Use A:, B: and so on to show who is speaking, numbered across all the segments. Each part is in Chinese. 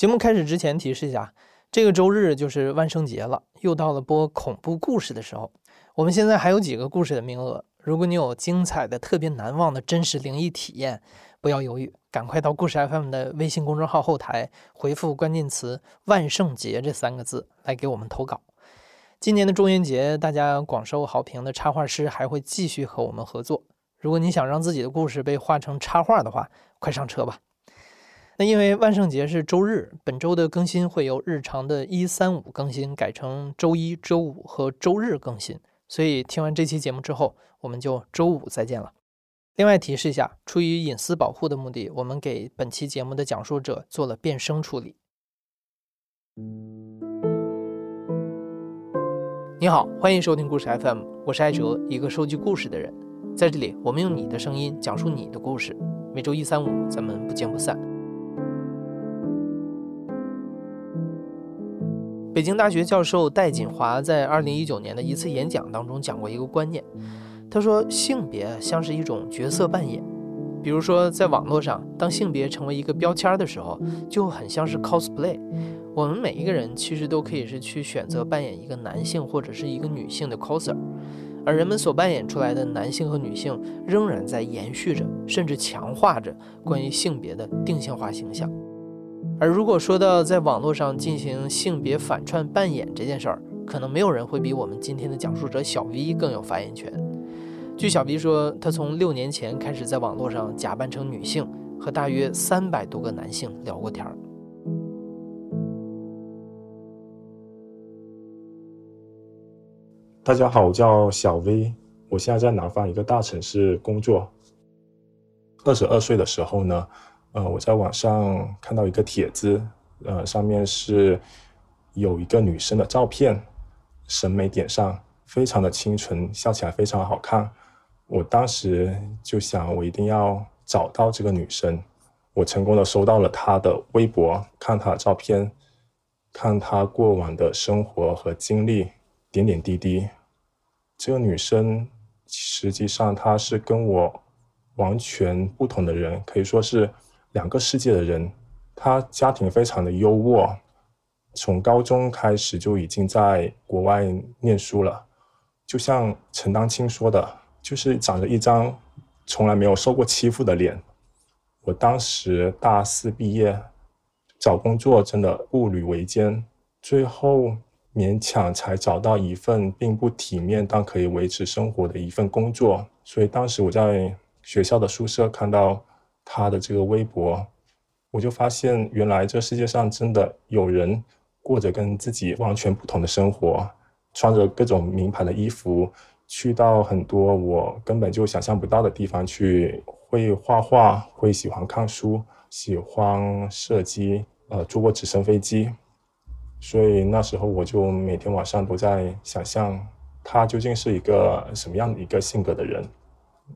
A: 节目开始之前提示一下，这个周日就是万圣节了，又到了播恐怖故事的时候。我们现在还有几个故事的名额，如果你有精彩的、特别难忘的真实灵异体验，不要犹豫，赶快到故事 FM 的微信公众号后台回复关键词“万圣节”这三个字来给我们投稿。今年的中元节，大家广受好评的插画师还会继续和我们合作。如果你想让自己的故事被画成插画的话，快上车吧。那因为万圣节是周日，本周的更新会由日常的一三五更新改成周一周五和周日更新，所以听完这期节目之后，我们就周五再见了。另外提示一下，出于隐私保护的目的，我们给本期节目的讲述者做了变声处理。你好，欢迎收听故事 FM，我是艾哲，一个收集故事的人。在这里，我们用你的声音讲述你的故事。每周一、三、五，咱们不见不散。北京大学教授戴锦华在二零一九年的一次演讲当中讲过一个观念，他说性别像是一种角色扮演，比如说在网络上，当性别成为一个标签的时候，就很像是 cosplay。我们每一个人其实都可以是去选择扮演一个男性或者是一个女性的 coser，而人们所扮演出来的男性和女性仍然在延续着，甚至强化着关于性别的定性化形象。而如果说到在网络上进行性别反串扮演这件事儿，可能没有人会比我们今天的讲述者小 V 更有发言权。据小 V 说，他从六年前开始在网络上假扮成女性，和大约三百多个男性聊过天儿。
B: 大家好，我叫小 V，我现在在南方一个大城市工作。二十二岁的时候呢。呃，我在网上看到一个帖子，呃，上面是有一个女生的照片，审美点上非常的清纯，笑起来非常好看。我当时就想，我一定要找到这个女生。我成功的收到了她的微博，看她的照片，看她过往的生活和经历，点点滴滴。这个女生实际上她是跟我完全不同的人，可以说是。两个世界的人，他家庭非常的优渥，从高中开始就已经在国外念书了。就像陈丹青说的，就是长着一张从来没有受过欺负的脸。我当时大四毕业，找工作真的步履维艰，最后勉强才找到一份并不体面但可以维持生活的一份工作。所以当时我在学校的宿舍看到。他的这个微博，我就发现原来这世界上真的有人过着跟自己完全不同的生活，穿着各种名牌的衣服，去到很多我根本就想象不到的地方去，会画画，会喜欢看书，喜欢射击，呃，坐过直升飞机。所以那时候我就每天晚上都在想象他究竟是一个什么样的一个性格的人。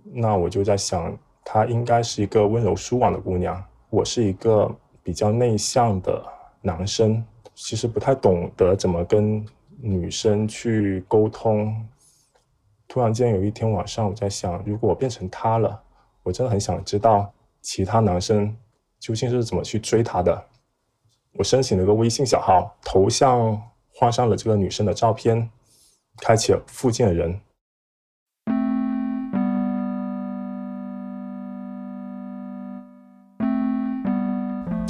B: 那我就在想。她应该是一个温柔舒婉的姑娘，我是一个比较内向的男生，其实不太懂得怎么跟女生去沟通。突然间有一天晚上，我在想，如果我变成她了，我真的很想知道其他男生究竟是怎么去追她的。我申请了个微信小号，头像换上了这个女生的照片，开启了附近的人。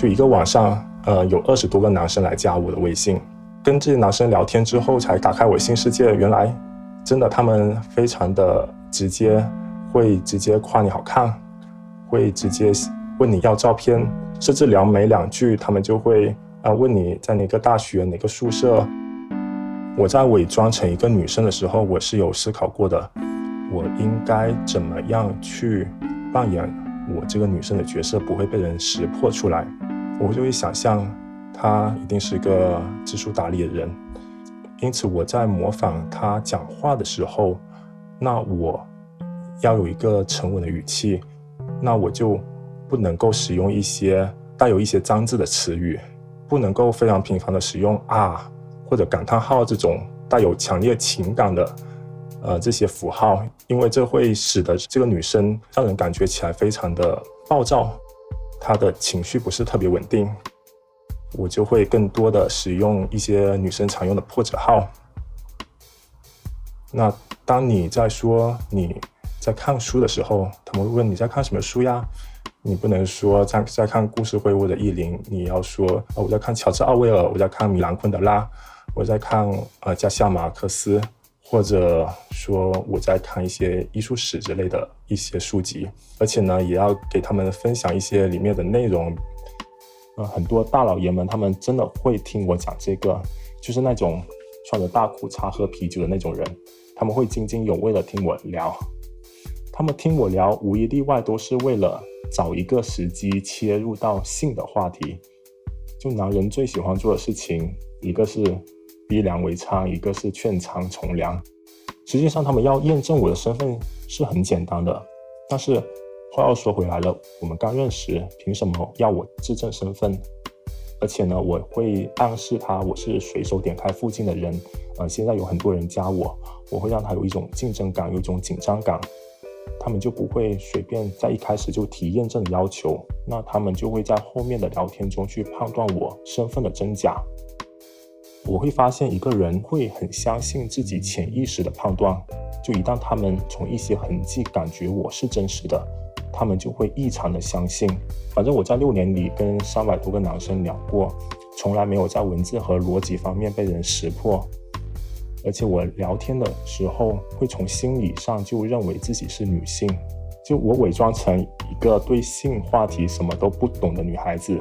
B: 就一个晚上，呃，有二十多个男生来加我的微信，跟这些男生聊天之后，才打开我新世界。原来，真的他们非常的直接，会直接夸你好看，会直接问你要照片，甚至聊没两句，他们就会啊问你在哪个大学、哪个宿舍。我在伪装成一个女生的时候，我是有思考过的，我应该怎么样去扮演我这个女生的角色，不会被人识破出来。我就会想象，他一定是个知书达理的人，因此我在模仿他讲话的时候，那我要有一个沉稳的语气，那我就不能够使用一些带有一些脏字的词语，不能够非常频繁的使用啊或者感叹号这种带有强烈情感的呃这些符号，因为这会使得这个女生让人感觉起来非常的暴躁。他的情绪不是特别稳定，我就会更多的使用一些女生常用的破折号。那当你在说你在看书的时候，他们会问你在看什么书呀？你不能说在在看故事会或者意林，你要说啊我在看乔治奥威尔，我在看米兰昆德拉，我在看呃加西亚马克思，或者说我在看一些艺术史之类的一些书籍，而且呢也要给他们分享一些里面的内容。呃，很多大老爷们他们真的会听我讲这个，就是那种穿着大裤衩喝啤酒的那种人，他们会津津有味的听我聊，他们听我聊无一例外都是为了。找一个时机切入到性的话题，就男人最喜欢做的事情，一个是逼良为娼，一个是劝娼从良。实际上，他们要验证我的身份是很简单的。但是话又说回来了，我们刚认识，凭什么要我自证身份？而且呢，我会暗示他我是随手点开附近的人。呃，现在有很多人加我，我会让他有一种竞争感，有一种紧张感。他们就不会随便在一开始就提验证的要求，那他们就会在后面的聊天中去判断我身份的真假。我会发现一个人会很相信自己潜意识的判断，就一旦他们从一些痕迹感觉我是真实的，他们就会异常的相信。反正我在六年里跟三百多个男生聊过，从来没有在文字和逻辑方面被人识破。而且我聊天的时候，会从心理上就认为自己是女性，就我伪装成一个对性话题什么都不懂的女孩子，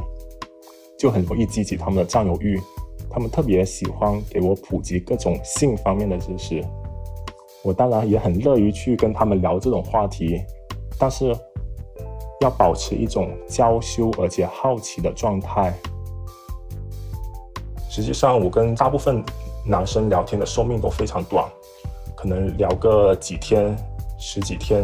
B: 就很容易激起他们的占有欲。他们特别喜欢给我普及各种性方面的知识，我当然也很乐于去跟他们聊这种话题，但是要保持一种娇羞而且好奇的状态。实际上，我跟大部分。男生聊天的寿命都非常短，可能聊个几天、十几天，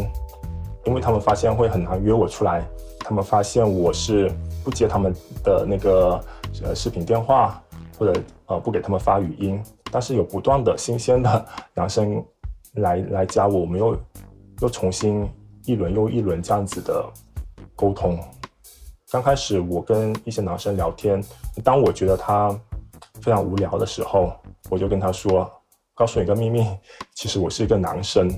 B: 因为他们发现会很难约我出来。他们发现我是不接他们的那个呃视频电话，或者呃不给他们发语音。但是有不断的新鲜的 男生来来加我，我们又又重新一轮又一轮这样子的沟通。刚开始我跟一些男生聊天，当我觉得他非常无聊的时候。我就跟他说：“告诉你个秘密，其实我是一个男生。”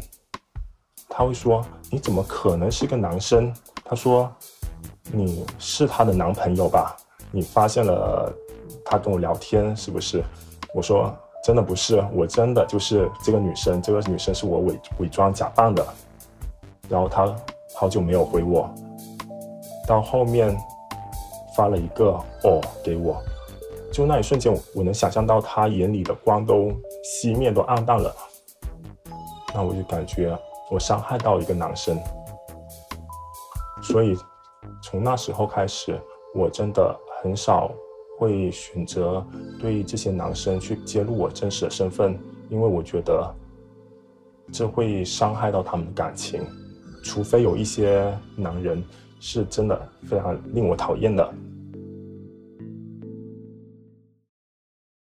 B: 他会说：“你怎么可能是个男生？”他说：“你是他的男朋友吧？你发现了他跟我聊天是不是？”我说：“真的不是，我真的就是这个女生。这个女生是我伪伪装假扮的。”然后他好久没有回我，到后面发了一个“哦”给我。就那一瞬间，我能想象到他眼里的光都熄灭，都暗淡了。那我就感觉我伤害到一个男生，所以从那时候开始，我真的很少会选择对这些男生去揭露我真实的身份，因为我觉得这会伤害到他们的感情。除非有一些男人是真的非常令我讨厌的。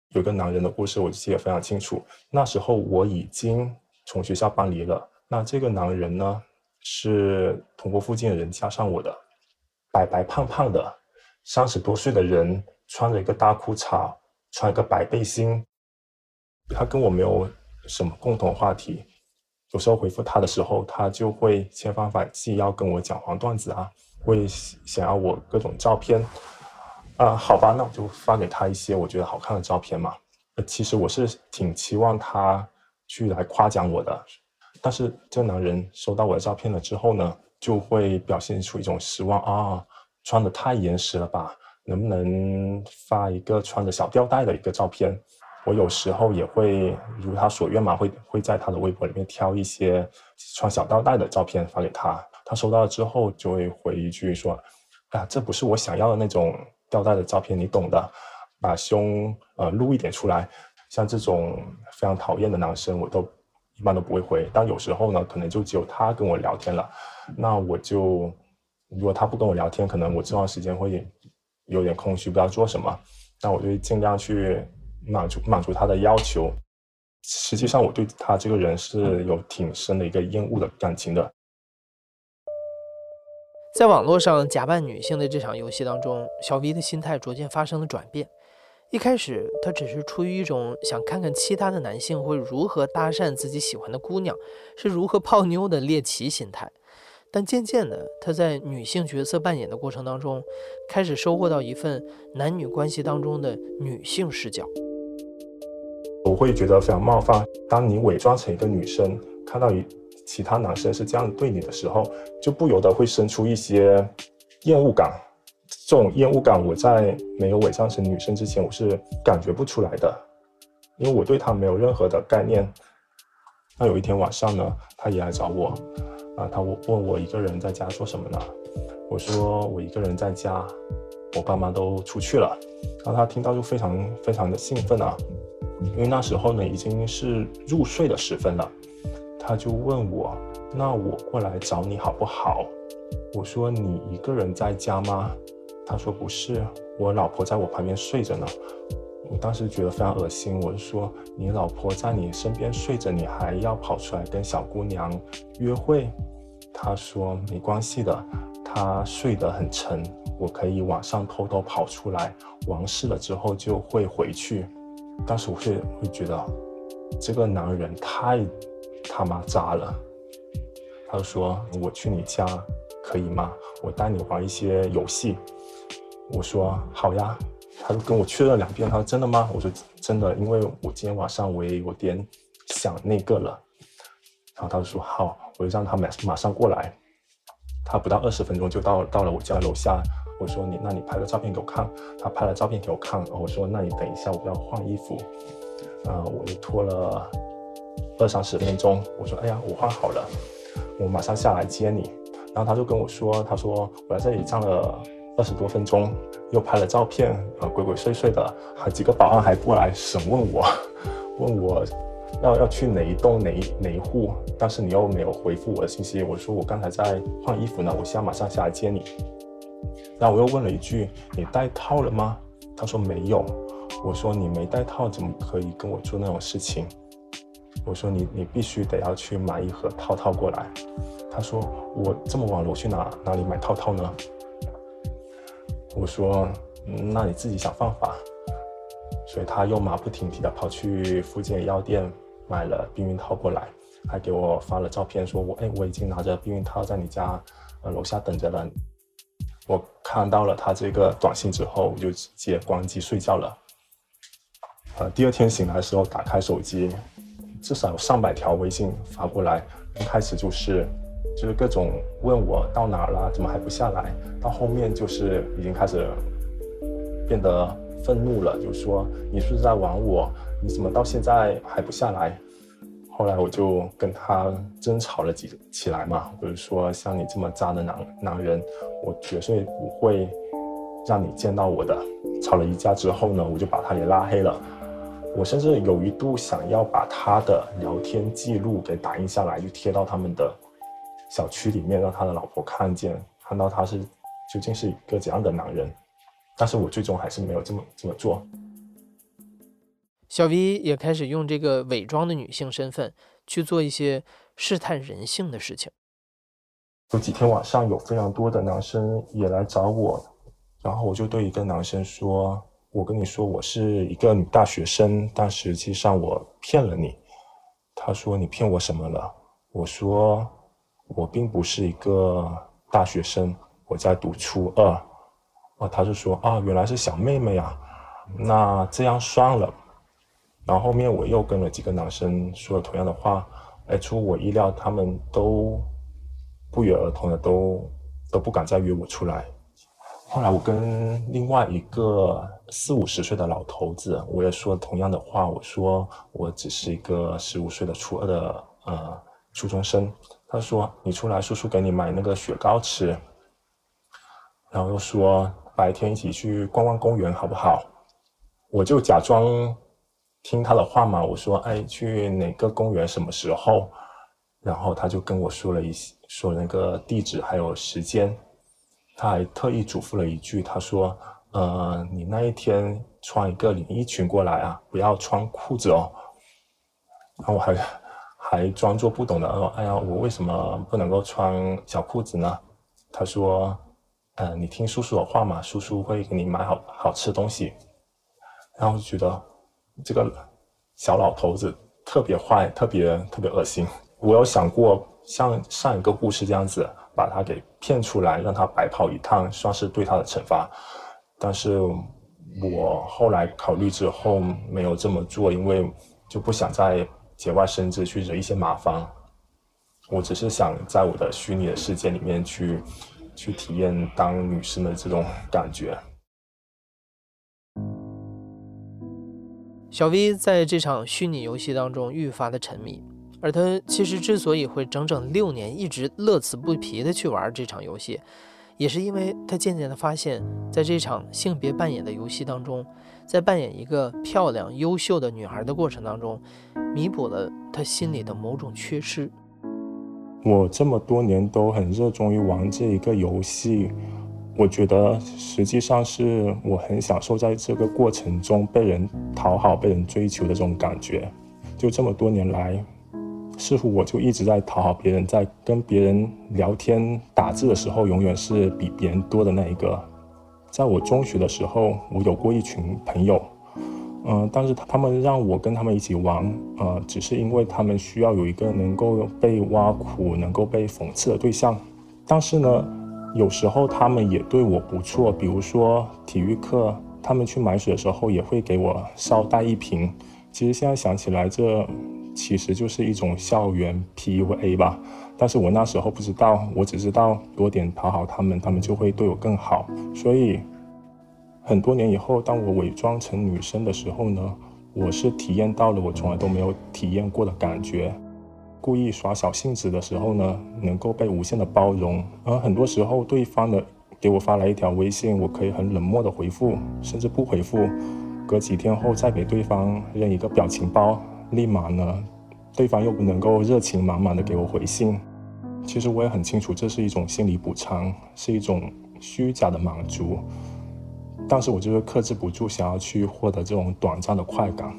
B: 有个男人的故事，我记得非常清楚。那时候我已经从学校搬离了。那这个男人呢，是同过附近的人加上我的，白白胖胖的，三十多岁的人，穿着一个大裤衩，穿一个白背心。他跟我没有什么共同话题。有时候回复他的时候，他就会千方百计要跟我讲黄段子啊，会想要我各种照片。啊，好吧，那我就发给他一些我觉得好看的照片嘛。其实我是挺期望他去来夸奖我的，但是这男人收到我的照片了之后呢，就会表现出一种失望啊，穿的太严实了吧？能不能发一个穿着小吊带的一个照片？我有时候也会如他所愿嘛，会会在他的微博里面挑一些穿小吊带的照片发给他。他收到了之后就会回一句说：“啊，这不是我想要的那种。”吊带的照片你懂的，把胸呃露一点出来，像这种非常讨厌的男生，我都一般都不会回。但有时候呢，可能就只有他跟我聊天了，那我就如果他不跟我聊天，可能我这段时间会有点空虚，不知道做什么，那我就尽量去满足满足他的要求。实际上，我对他这个人是有挺深的一个厌恶的感情的。
A: 在网络上假扮女性的这场游戏当中，小 V 的心态逐渐发生了转变。一开始，他只是出于一种想看看其他的男性会如何搭讪自己喜欢的姑娘，是如何泡妞的猎奇心态。但渐渐的，他在女性角色扮演的过程当中，开始收获到一份男女关系当中的女性视角。
B: 我会觉得非常冒犯。当你伪装成一个女生，看到一其他男生是这样对你的时候，就不由得会生出一些厌恶感。这种厌恶感，我在没有伪装成女生之前，我是感觉不出来的，因为我对他没有任何的概念。那有一天晚上呢，他也来找我。啊，他问我一个人在家做什么呢？我说我一个人在家，我爸妈都出去了。然后他听到就非常非常的兴奋啊，因为那时候呢已经是入睡的时分了。他就问我，那我过来找你好不好？我说你一个人在家吗？他说不是，我老婆在我旁边睡着呢。我当时觉得非常恶心，我就说你老婆在你身边睡着，你还要跑出来跟小姑娘约会？他说没关系的，她睡得很沉，我可以晚上偷偷跑出来，完事了之后就会回去。当时我会会觉得这个男人太他妈渣了。他说我去你家可以吗？我带你玩一些游戏。我说好呀。他就跟我确认两遍，他说真的吗？我说真的，因为我今天晚上我也有点想那个了。然后他就说好，我就让他马马上过来。他不到二十分钟就到到了我家楼下。我说你，那你拍个照片给我看。他拍了照片给我看。我说那你等一下，我要换衣服。啊，我就拖了二三十分钟。我说哎呀，我换好了，我马上下来接你。然后他就跟我说，他说我在这里站了。二十多分钟，又拍了照片，呃，鬼鬼祟祟的，还几个保安还过来审问我，问我要要去哪一栋哪一哪一户，但是你又没有回复我的信息，我说我刚才在换衣服呢，我现在马上下来接你。然后我又问了一句，你带套了吗？他说没有。我说你没带套怎么可以跟我做那种事情？我说你你必须得要去买一盒套套过来。他说我这么晚了，我去哪哪里买套套呢？我说，那你自己想方法。所以他又马不停蹄的跑去附近的药店买了避孕套过来，还给我发了照片，说我哎我已经拿着避孕套在你家呃楼下等着了。我看到了他这个短信之后，我就直接关机睡觉了。呃，第二天醒来的时候打开手机，至少有上百条微信发过来，刚开始就是。就是各种问我到哪了，怎么还不下来？到后面就是已经开始变得愤怒了，就说你是不是在玩我？你怎么到现在还不下来？后来我就跟他争吵了几起来嘛，就是说像你这么渣的男男人，我绝对不会让你见到我的。吵了一架之后呢，我就把他给拉黑了。我甚至有一度想要把他的聊天记录给打印下来，就贴到他们的。小区里面让他的老婆看见，看到他是究竟是一个怎样的男人，但是我最终还是没有这么这么做。
A: 小 V 也开始用这个伪装的女性身份去做一些试探人性的事情。
B: 有几天晚上有非常多的男生也来找我，然后我就对一个男生说：“我跟你说我是一个女大学生，但实际上我骗了你。”他说：“你骗我什么了？”我说。我并不是一个大学生，我在读初二。啊，他就说啊，原来是小妹妹啊，那这样算了。然后后面我又跟了几个男生说了同样的话，哎，出乎我意料，他们都不约而同的都都不敢再约我出来。后来我跟另外一个四五十岁的老头子，我也说同样的话，我说我只是一个十五岁的初二的呃初中生。他说：“你出来，叔叔给你买那个雪糕吃。”然后又说：“白天一起去逛逛公园，好不好？”我就假装听他的话嘛。我说：“哎，去哪个公园？什么时候？”然后他就跟我说了一说那个地址还有时间。他还特意嘱咐了一句：“他说，呃，你那一天穿一个连衣裙过来啊，不要穿裤子哦。”然后我还。还装作不懂的说：“哎呀，我为什么不能够穿小裤子呢？”他说：“嗯，你听叔叔的话嘛，叔叔会给你买好好吃的东西。”然后就觉得这个小老头子特别坏，特别特别恶心。我有想过像上一个故事这样子，把他给骗出来，让他白跑一趟，算是对他的惩罚。但是我后来考虑之后没有这么做，因为就不想再节外生枝去惹一些麻烦。我只是想在我的虚拟的世界里面去，去体验当女生的这种感觉。
A: 小 V 在这场虚拟游戏当中愈发的沉迷，而他其实之所以会整整六年一直乐此不疲的去玩这场游戏，也是因为他渐渐的发现，在这场性别扮演的游戏当中，在扮演一个漂亮优秀的女孩的过程当中，弥补了他心里的某种缺失。
B: 我这么多年都很热衷于玩这一个游戏，我觉得实际上是我很享受在这个过程中被人讨好、被人追求的这种感觉。就这么多年来，似乎我就一直在讨好别人，在跟别人聊天、打字的时候，永远是比别人多的那一个。在我中学的时候，我有过一群朋友。嗯，但是他们让我跟他们一起玩，呃，只是因为他们需要有一个能够被挖苦、能够被讽刺的对象。但是呢，有时候他们也对我不错，比如说体育课，他们去买水的时候也会给我捎带一瓶。其实现在想起来，这其实就是一种校园 PUA 吧。但是我那时候不知道，我只知道多点讨好他们，他们就会对我更好。所以。很多年以后，当我伪装成女生的时候呢，我是体验到了我从来都没有体验过的感觉。故意耍小性子的时候呢，能够被无限的包容。而很多时候，对方的给我发来一条微信，我可以很冷漠的回复，甚至不回复。隔几天后再给对方扔一个表情包，立马呢，对方又不能够热情满满的给我回信。其实我也很清楚，这是一种心理补偿，是一种虚假的满足。但是我就是克制不住，想要去获得这种短暂的快感。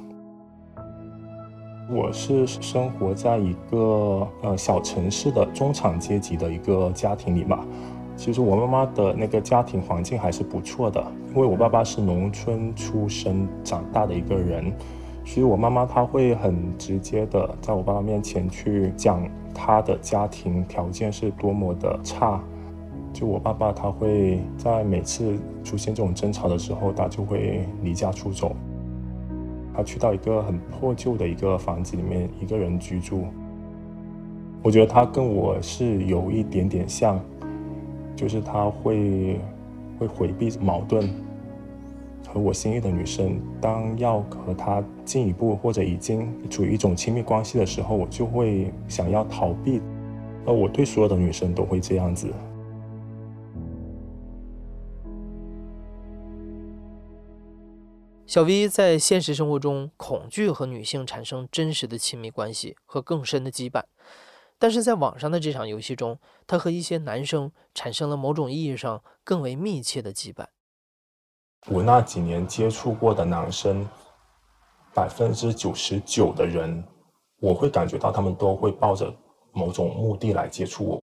B: 我是生活在一个呃小城市的中产阶级的一个家庭里嘛。其实我妈妈的那个家庭环境还是不错的，因为我爸爸是农村出生长大的一个人，其实我妈妈她会很直接的在我爸爸面前去讲他的家庭条件是多么的差。就我爸爸，他会在每次出现这种争吵的时候，他就会离家出走，他去到一个很破旧的一个房子里面一个人居住。我觉得他跟我是有一点点像，就是他会会回避矛盾，和我心仪的女生，当要和她进一步或者已经处于一种亲密关系的时候，我就会想要逃避。而我对所有的女生都会这样子。
A: 小 V 在现实生活中恐惧和女性产生真实的亲密关系和更深的羁绊，但是在网上的这场游戏中，他和一些男生产生了某种意义上更为密切的羁绊。
B: 我那几年接触过的男生，百分之九十九的人，我会感觉到他们都会抱着某种目的来接触我。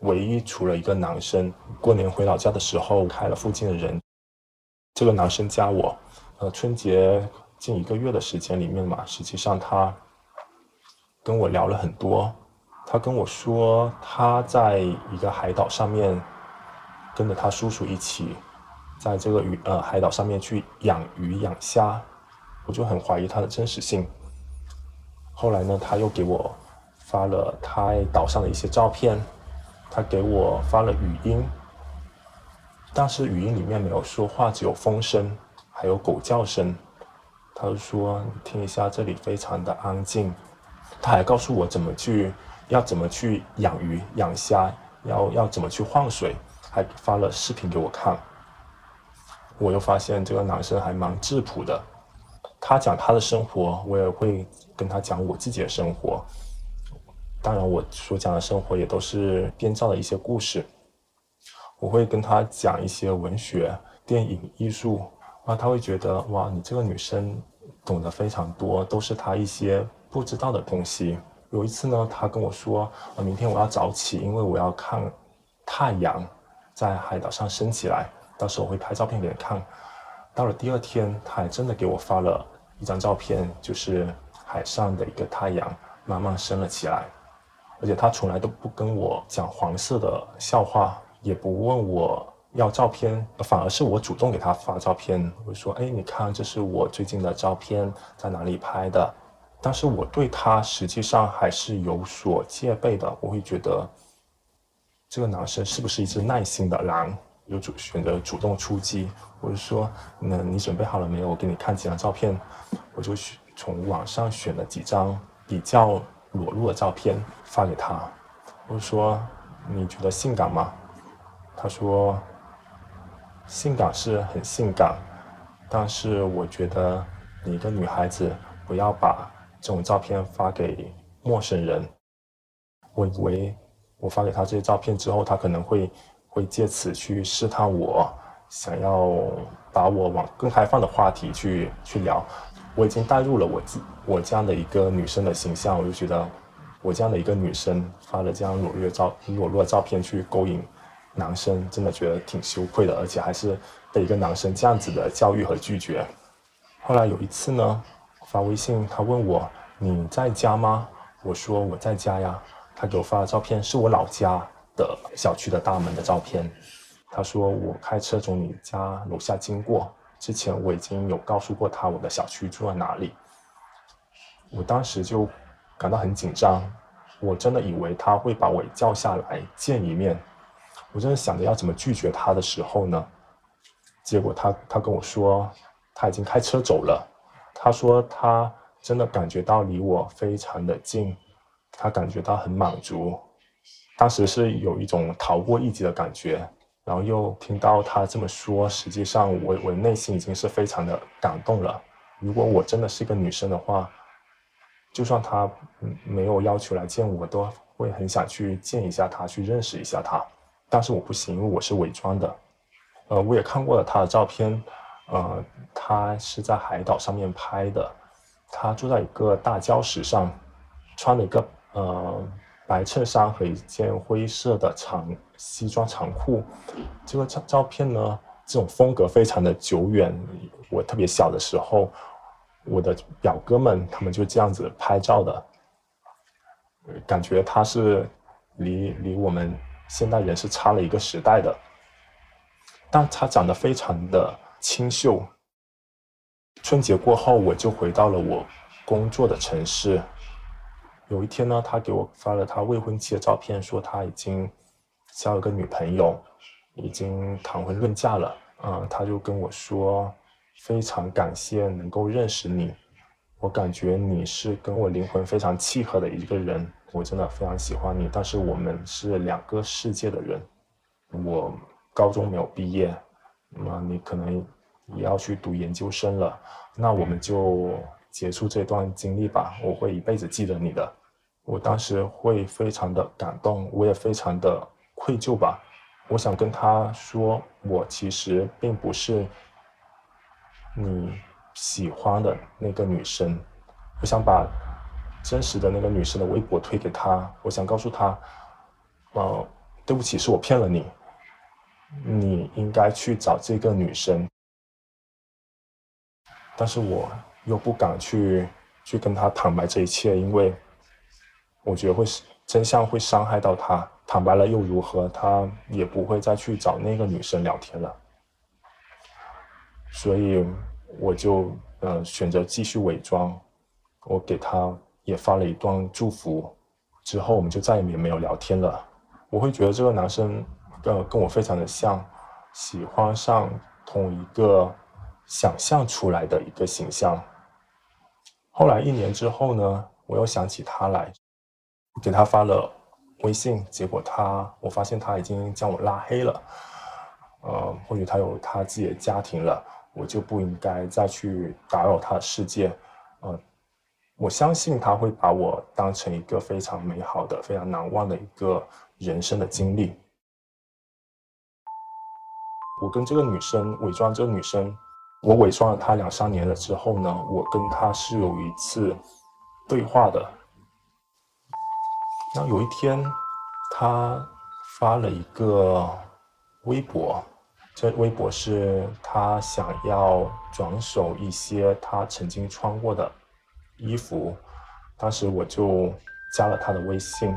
B: 唯一除了一个男生，过年回老家的时候开了附近的人，这个男生加我。呃，春节近一个月的时间里面嘛，实际上他跟我聊了很多。他跟我说，他在一个海岛上面，跟着他叔叔一起，在这个鱼呃海岛上面去养鱼养虾。我就很怀疑他的真实性。后来呢，他又给我发了他岛上的一些照片，他给我发了语音，但是语音里面没有说话，只有风声。还有狗叫声，他就说：“听一下，这里非常的安静。”他还告诉我怎么去，要怎么去养鱼、养虾，要要怎么去换水，还发了视频给我看。我又发现这个男生还蛮质朴的，他讲他的生活，我也会跟他讲我自己的生活。当然，我所讲的生活也都是编造的一些故事。我会跟他讲一些文学、电影、艺术。啊，他会觉得哇，你这个女生懂得非常多，都是他一些不知道的东西。有一次呢，他跟我说，啊，明天我要早起，因为我要看太阳。在海岛上升起来，到时候我会拍照片给你看。到了第二天，他还真的给我发了一张照片，就是海上的一个太阳慢慢升了起来，而且他从来都不跟我讲黄色的笑话，也不问我要照片，反而是我主动给他发照片，我说：“哎，你看，这是我最近的照片，在哪里拍的？”但是我对他实际上还是有所戒备的，我会觉得这个男生是不是一只耐心的狼？有主选择主动出击，或者说，那你准备好了没有？我给你看几张照片，我就选从网上选了几张比较裸露的照片发给他。我说，你觉得性感吗？他说，性感是很性感，但是我觉得你一个女孩子不要把这种照片发给陌生人。我以为我发给他这些照片之后，他可能会。会借此去试探我，想要把我往更开放的话题去去聊。我已经带入了我自我这样的一个女生的形象，我就觉得我这样的一个女生发了这样裸露照裸露的照片去勾引男生，真的觉得挺羞愧的，而且还是被一个男生这样子的教育和拒绝。后来有一次呢，发微信，他问我你在家吗？我说我在家呀。他给我发的照片是我老家。的小区的大门的照片，他说我开车从你家楼下经过，之前我已经有告诉过他我的小区住在哪里。我当时就感到很紧张，我真的以为他会把我叫下来见一面。我真的想着要怎么拒绝他的时候呢，结果他他跟我说他已经开车走了。他说他真的感觉到离我非常的近，他感觉到很满足。当时是有一种逃过一劫的感觉，然后又听到他这么说，实际上我我内心已经是非常的感动了。如果我真的是一个女生的话，就算他没有要求来见我，都会很想去见一下他，去认识一下他。但是我不行，因为我是伪装的。呃，我也看过了他的照片，呃，他是在海岛上面拍的，他坐在一个大礁石上，穿了一个呃。白衬衫和一件灰色的长西装长裤，这个照照片呢，这种风格非常的久远。我特别小的时候，我的表哥们他们就这样子拍照的，感觉他是离离我们现代人是差了一个时代的，但他长得非常的清秀。春节过后，我就回到了我工作的城市。有一天呢，他给我发了他未婚妻的照片，说他已经交了个女朋友，已经谈婚论嫁了。嗯，他就跟我说，非常感谢能够认识你，我感觉你是跟我灵魂非常契合的一个人，我真的非常喜欢你。但是我们是两个世界的人，我高中没有毕业，那么你可能也要去读研究生了，那我们就结束这段经历吧，我会一辈子记得你的。我当时会非常的感动，我也非常的愧疚吧。我想跟他说，我其实并不是你喜欢的那个女生。我想把真实的那个女生的微博推给他，我想告诉他，呃，对不起，是我骗了你，你应该去找这个女生。但是我又不敢去去跟他坦白这一切，因为。我觉得会真相会伤害到他，坦白了又如何？他也不会再去找那个女生聊天了。所以我就呃选择继续伪装，我给他也发了一段祝福，之后我们就再也没有聊天了。我会觉得这个男生呃跟我非常的像，喜欢上同一个想象出来的一个形象。后来一年之后呢，我又想起他来。给他发了微信，结果他，我发现他已经将我拉黑了。呃，或许他有他自己的家庭了，我就不应该再去打扰他的世界。呃，我相信他会把我当成一个非常美好的、非常难忘的一个人生的经历。我跟这个女生伪装，这个女生，我伪装了他两三年了之后呢，我跟他是有一次对话的。那有一天，他发了一个微博，这微博是他想要转手一些他曾经穿过的衣服，当时我就加了他的微信，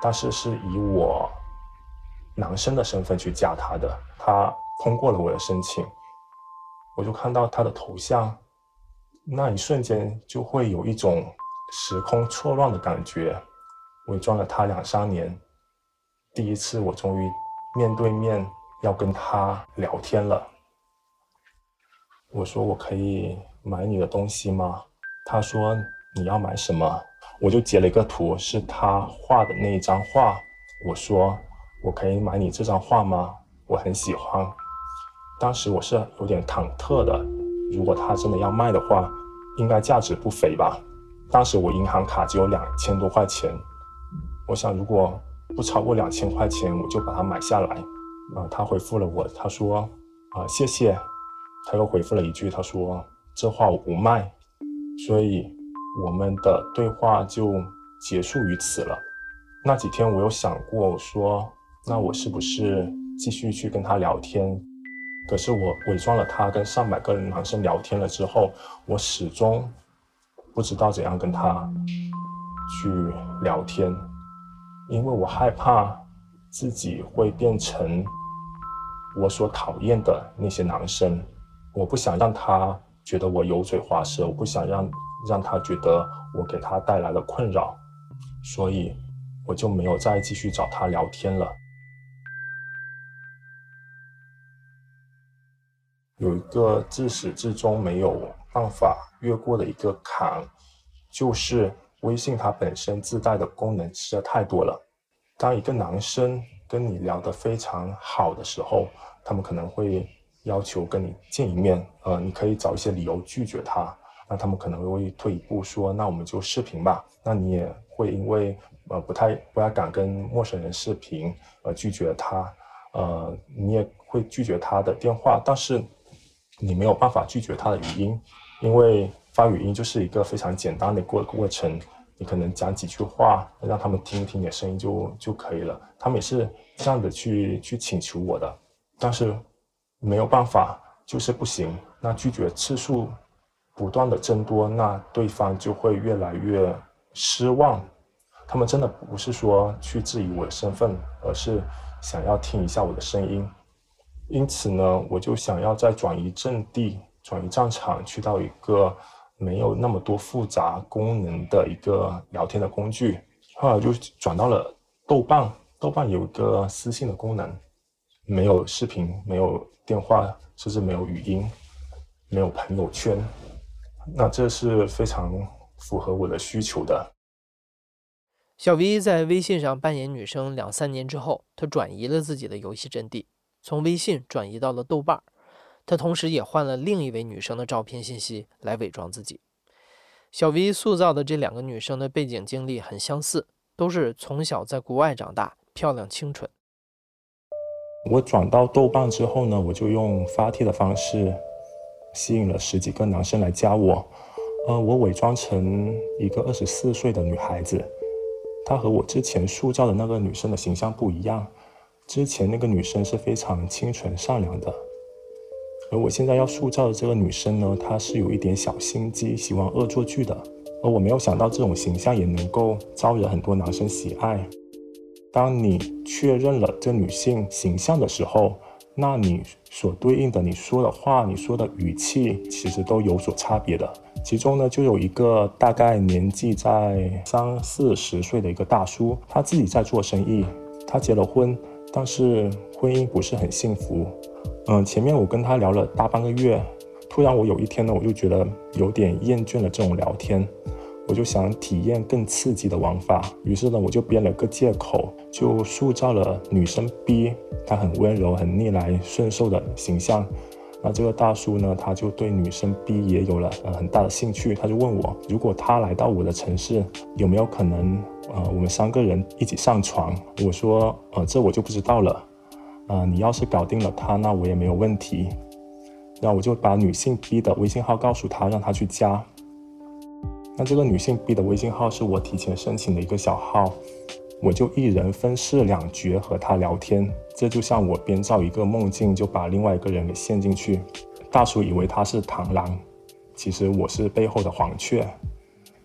B: 但是是以我男生的身份去加他的，他通过了我的申请，我就看到他的头像，那一瞬间就会有一种时空错乱的感觉，伪装了他两三年，第一次我终于面对面。要跟他聊天了，我说我可以买你的东西吗？他说你要买什么？我就截了一个图，是他画的那一张画。我说我可以买你这张画吗？我很喜欢。当时我是有点忐忑的，如果他真的要卖的话，应该价值不菲吧？当时我银行卡只有两千多块钱，我想如果不超过两千块钱，我就把它买下来。啊，他回复了我，他说：“啊，谢谢。”他又回复了一句，他说：“这话我不卖。”所以我们的对话就结束于此了。那几天我有想过我说，那我是不是继续去跟他聊天？可是我伪装了他跟上百个男生聊天了之后，我始终不知道怎样跟他去聊天，因为我害怕。自己会变成我所讨厌的那些男生，我不想让他觉得我油嘴滑舌，我不想让让他觉得我给他带来了困扰，所以我就没有再继续找他聊天了。有一个自始至终没有办法越过的一个坎，就是微信它本身自带的功能实在太多了。当一个男生跟你聊得非常好的时候，他们可能会要求跟你见一面，呃，你可以找一些理由拒绝他。那他们可能会退一步说，那我们就视频吧。那你也会因为呃不太不太敢跟陌生人视频，而拒绝他。呃，你也会拒绝他的电话，但是你没有办法拒绝他的语音，因为发语音就是一个非常简单的过过程。你可能讲几句话，让他们听听你的声音就就可以了。他们也是这样的去去请求我的，但是没有办法，就是不行。那拒绝次数不断的增多，那对方就会越来越失望。他们真的不是说去质疑我的身份，而是想要听一下我的声音。因此呢，我就想要再转移阵地，转移战场，去到一个。没有那么多复杂功能的一个聊天的工具，后来就转到了豆瓣。豆瓣有个私信的功能，没有视频，没有电话，甚至没有语音，没有朋友圈。那这是非常符合我的需求的。
A: 小 V 在微信上扮演女生两三年之后，他转移了自己的游戏阵地，从微信转移到了豆瓣儿。他同时也换了另一位女生的照片信息来伪装自己。小 V 塑造的这两个女生的背景经历很相似，都是从小在国外长大，漂亮清纯。
B: 我转到豆瓣之后呢，我就用发帖的方式吸引了十几个男生来加我。呃，我伪装成一个二十四岁的女孩子，她和我之前塑造的那个女生的形象不一样。之前那个女生是非常清纯善良的。而我现在要塑造的这个女生呢，她是有一点小心机，喜欢恶作剧的。而我没有想到这种形象也能够招惹很多男生喜爱。当你确认了这女性形象的时候，那你所对应的你说的话、你说的语气，其实都有所差别的。其中呢，就有一个大概年纪在三四十岁的一个大叔，他自己在做生意，他结了婚，但是婚姻不是很幸福。嗯，前面我跟他聊了大半个月，突然我有一天呢，我就觉得有点厌倦了这种聊天，我就想体验更刺激的玩法。于是呢，我就编了个借口，就塑造了女生 B，她很温柔、很逆来顺受的形象。那这个大叔呢，他就对女生 B 也有了呃很大的兴趣，他就问我，如果他来到我的城市，有没有可能呃我们三个人一起上床？我说呃这我就不知道了。啊，你要是搞定了他，那我也没有问题。然后我就把女性 B 的微信号告诉他，让他去加。那这个女性 B 的微信号是我提前申请的一个小号，我就一人分饰两角和他聊天，这就像我编造一个梦境，就把另外一个人给陷进去。大叔以为他是螳螂，其实我是背后的黄雀。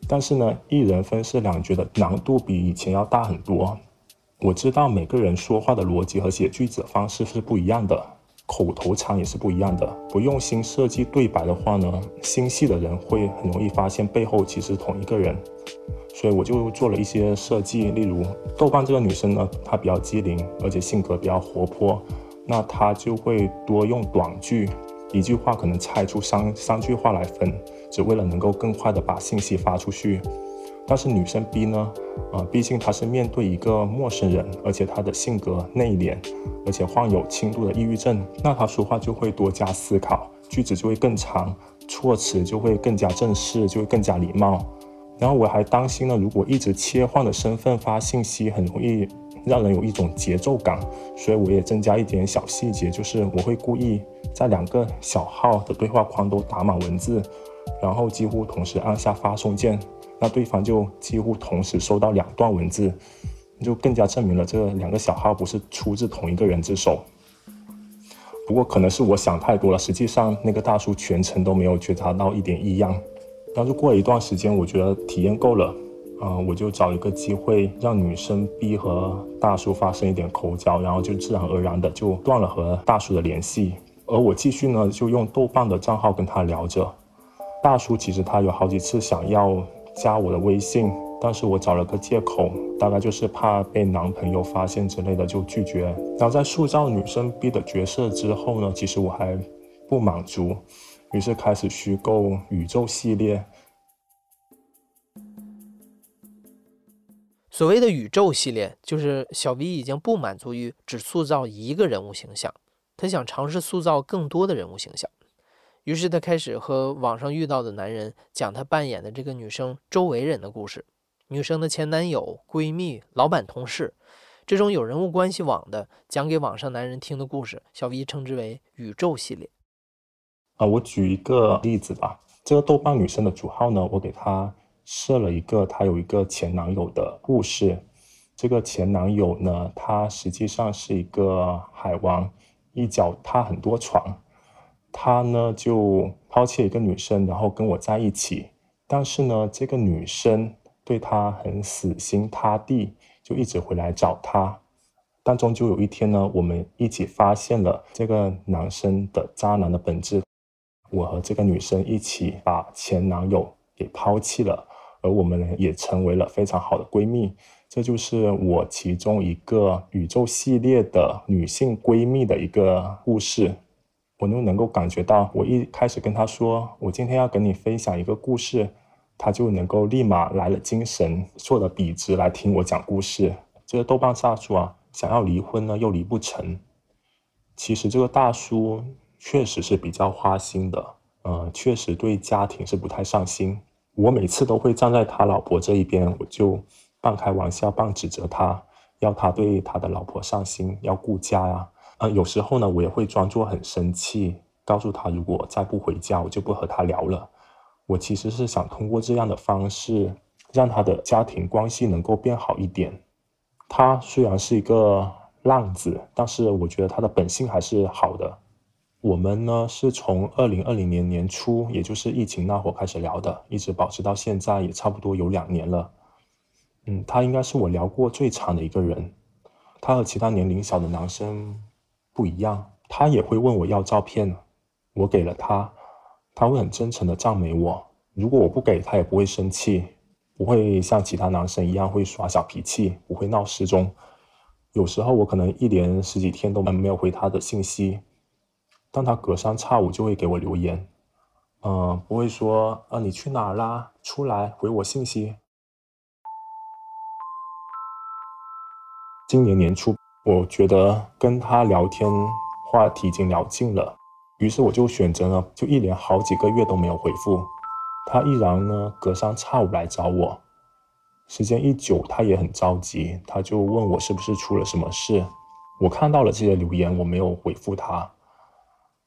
B: 但是呢，一人分饰两角的难度比以前要大很多。我知道每个人说话的逻辑和写句子的方式是不一样的，口头禅也是不一样的。不用心设计对白的话呢，心细的人会很容易发现背后其实同一个人。所以我就做了一些设计，例如豆瓣这个女生呢，她比较机灵，而且性格比较活泼，那她就会多用短句，一句话可能拆出三三句话来分，只为了能够更快的把信息发出去。但是女生 B 呢，啊，毕竟她是面对一个陌生人，而且她的性格内敛，而且患有轻度的抑郁症，那她说话就会多加思考，句子就会更长，措辞就会更加正式，就会更加礼貌。然后我还担心呢，如果一直切换的身份发信息，很容易让人有一种节奏感，所以我也增加一点小细节，就是我会故意在两个小号的对话框都打满文字，然后几乎同时按下发送键，那对方就几乎同时收到两段文字，就更加证明了这两个小号不是出自同一个人之手。不过可能是我想太多了，实际上那个大叔全程都没有觉察到一点异样。但是过了一段时间，我觉得体验够了，啊，我就找一个机会让女生 B 和大叔发生一点口角，然后就自然而然的就断了和大叔的联系。而我继续呢，就用豆瓣的账号跟他聊着。大叔其实他有好几次想要加我的微信，但是我找了个借口，大概就是怕被男朋友发现之类的，就拒绝。然后在塑造女生 B 的角色之后呢，其实我还不满足。于是开始虚构宇宙系列。
A: 所谓的宇宙系列，就是小 V 已经不满足于只塑造一个人物形象，他想尝试塑造更多的人物形象。于是他开始和网上遇到的男人讲他扮演的这个女生周围人的故事，女生的前男友、闺蜜、老板、同事，这种有人物关系网的讲给网上男人听的故事，小 V 称之为宇宙系列。
B: 啊，我举一个例子吧。这个豆瓣女生的主号呢，我给她设了一个她有一个前男友的故事。这个前男友呢，他实际上是一个海王，一脚踏很多船。他呢就抛弃了一个女生，然后跟我在一起。但是呢，这个女生对他很死心塌地，就一直回来找他。但终究有一天呢，我们一起发现了这个男生的渣男的本质。我和这个女生一起把前男友给抛弃了，而我们也成为了非常好的闺蜜。这就是我其中一个宇宙系列的女性闺蜜的一个故事。我就能够感觉到，我一开始跟他说我今天要跟你分享一个故事，他就能够立马来了精神，坐了笔直来听我讲故事。这个豆瓣大叔啊，想要离婚呢又离不成。其实这个大叔。确实是比较花心的，呃，确实对家庭是不太上心。我每次都会站在他老婆这一边，我就半开玩笑半指责他，要他对他的老婆上心，要顾家呀。呃，有时候呢，我也会装作很生气，告诉他如果再不回家，我就不和他聊了。我其实是想通过这样的方式，让他的家庭关系能够变好一点。他虽然是一个浪子，但是我觉得他的本性还是好的。我们呢是从二零二零年年初，也就是疫情那会儿开始聊的，一直保持到现在，也差不多有两年了。嗯，他应该是我聊过最长的一个人。他和其他年龄小的男生不一样，他也会问我要照片，我给了他，他会很真诚的赞美我。如果我不给他，也不会生气，不会像其他男生一样会耍小脾气，不会闹失踪。有时候我可能一连十几天都没有回他的信息。但他隔三差五就会给我留言，嗯，不会说啊你去哪儿啦？出来回我信息。今年年初，我觉得跟他聊天话题已经聊尽了，于是我就选择了就一连好几个月都没有回复，他依然呢隔三差五来找我，时间一久他也很着急，他就问我是不是出了什么事。我看到了这些留言，我没有回复他。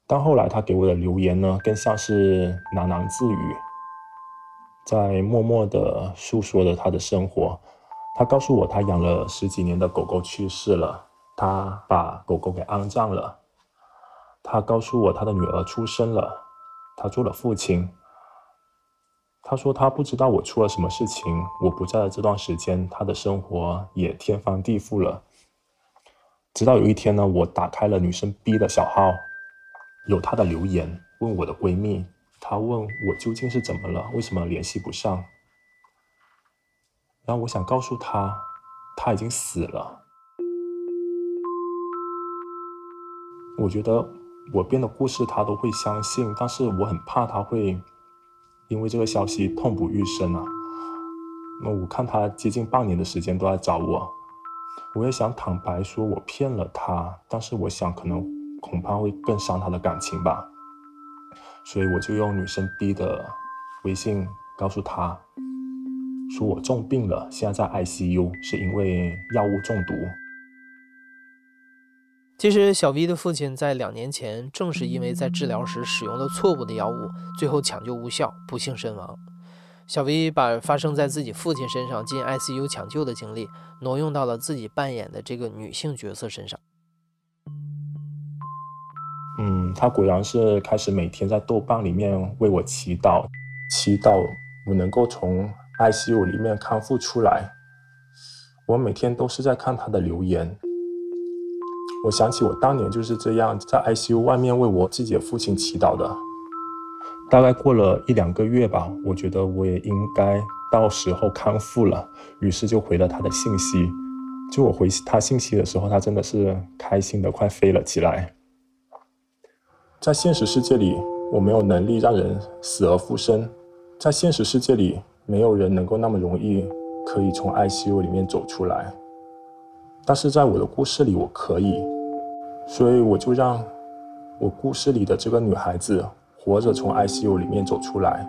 B: 但后来他给我的留言呢，更像是喃喃自语，在默默的诉说着他的生活。他告诉我，他养了十几年的狗狗去世了，他把狗狗给安葬了。他告诉我，他的女儿出生了，他做了父亲。他说他不知道我出了什么事情，我不在的这段时间，他的生活也天翻地覆了。直到有一天呢，我打开了女生 B 的小号，有她的留言，问我的闺蜜，她问我究竟是怎么了，为什么联系不上？然后我想告诉她，她已经死了。我觉得我编的故事她都会相信，但是我很怕她会因为这个消息痛不欲生啊。那我看她接近半年的时间都在找我。我也想坦白说，我骗了他，但是我想可能恐怕会更伤他的感情吧，所以我就用女生 B 的微信告诉他，说我重病了，现在在 ICU，是因为药物中毒。
A: 其实小 V 的父亲在两年前正是因为在治疗时使用了错误的药物，最后抢救无效，不幸身亡。小 V 把发生在自己父亲身上进 ICU 抢救的经历挪用到了自己扮演的这个女性角色身上。
B: 嗯，他果然是开始每天在豆瓣里面为我祈祷，祈祷我能够从 ICU 里面康复出来。我每天都是在看他的留言。我想起我当年就是这样在 ICU 外面为我自己的父亲祈祷的。大概过了一两个月吧，我觉得我也应该到时候康复了，于是就回了他的信息。就我回他信息的时候，他真的是开心的快飞了起来。在现实世界里，我没有能力让人死而复生，在现实世界里，没有人能够那么容易可以从 ICU 里面走出来。但是在我的故事里，我可以，所以我就让我故事里的这个女孩子。活着从 ICU 里面走出来，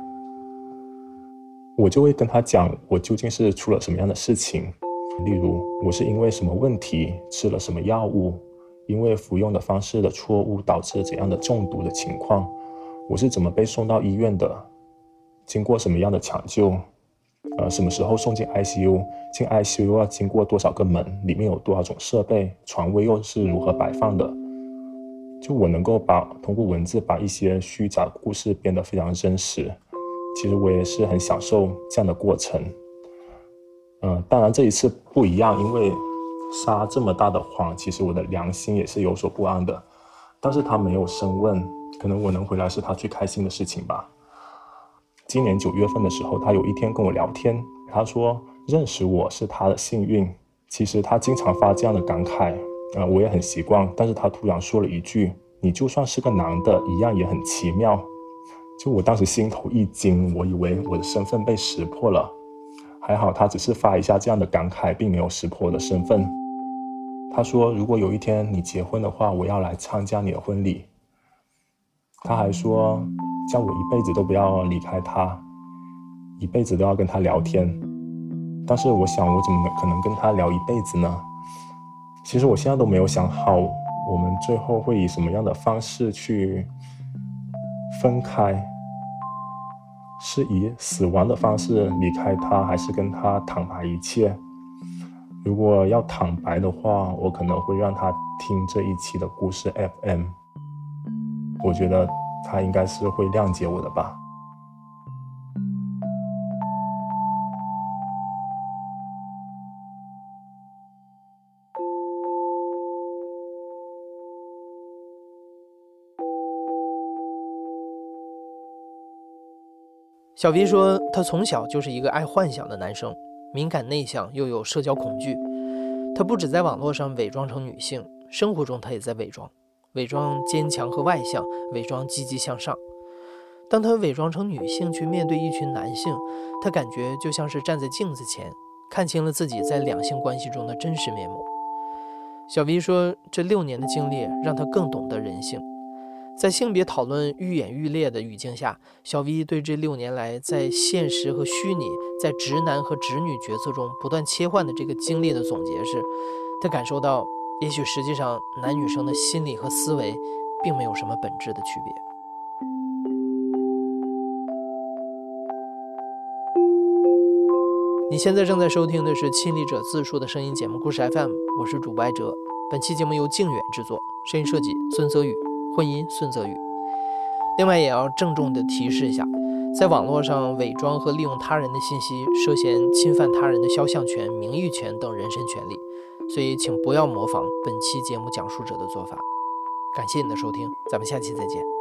B: 我就会跟她讲我究竟是出了什么样的事情，例如我是因为什么问题吃了什么药物，因为服用的方式的错误导致怎样的中毒的情况，我是怎么被送到医院的，经过什么样的抢救，呃，什么时候送进 ICU，进 ICU 要经过多少个门，里面有多少种设备，床位又是如何摆放的。就我能够把通过文字把一些虚假故事变得非常真实，其实我也是很享受这样的过程。嗯，当然这一次不一样，因为撒这么大的谎，其实我的良心也是有所不安的。但是他没有深问，可能我能回来是他最开心的事情吧。今年九月份的时候，他有一天跟我聊天，他说认识我是他的幸运。其实他经常发这样的感慨。啊，我也很习惯，但是他突然说了一句：“你就算是个男的，一样也很奇妙。”就我当时心头一惊，我以为我的身份被识破了。还好他只是发一下这样的感慨，并没有识破我的身份。他说：“如果有一天你结婚的话，我要来参加你的婚礼。”他还说：“叫我一辈子都不要离开他，一辈子都要跟他聊天。”但是我想，我怎么可能跟他聊一辈子呢？其实我现在都没有想好，我们最后会以什么样的方式去分开？是以死亡的方式离开他，还是跟他坦白一切？如果要坦白的话，我可能会让他听这一期的故事 FM。我觉得他应该是会谅解我的吧。
A: 小 V 说，他从小就是一个爱幻想的男生，敏感内向，又有社交恐惧。他不止在网络上伪装成女性，生活中他也在伪装，伪装坚强和外向，伪装积极向上。当他伪装成女性去面对一群男性，他感觉就像是站在镜子前，看清了自己在两性关系中的真实面目。小 V 说，这六年的经历让他更懂得人性。在性别讨论愈演愈烈的语境下，小 V 对这六年来在现实和虚拟、在直男和直女角色中不断切换的这个经历的总结是：他感受到，也许实际上男女生的心理和思维并没有什么本质的区别。你现在正在收听的是《亲历者自述》的声音节目《故事 FM》，我是主播艾哲。本期节目由静远制作，声音设计孙泽宇，混音孙泽宇。另外，也要郑重的提示一下，在网络上伪装和利用他人的信息，涉嫌侵犯他人的肖像权、名誉权等人身权利，所以请不要模仿本期节目讲述者的做法。感谢你的收听，咱们下期再见。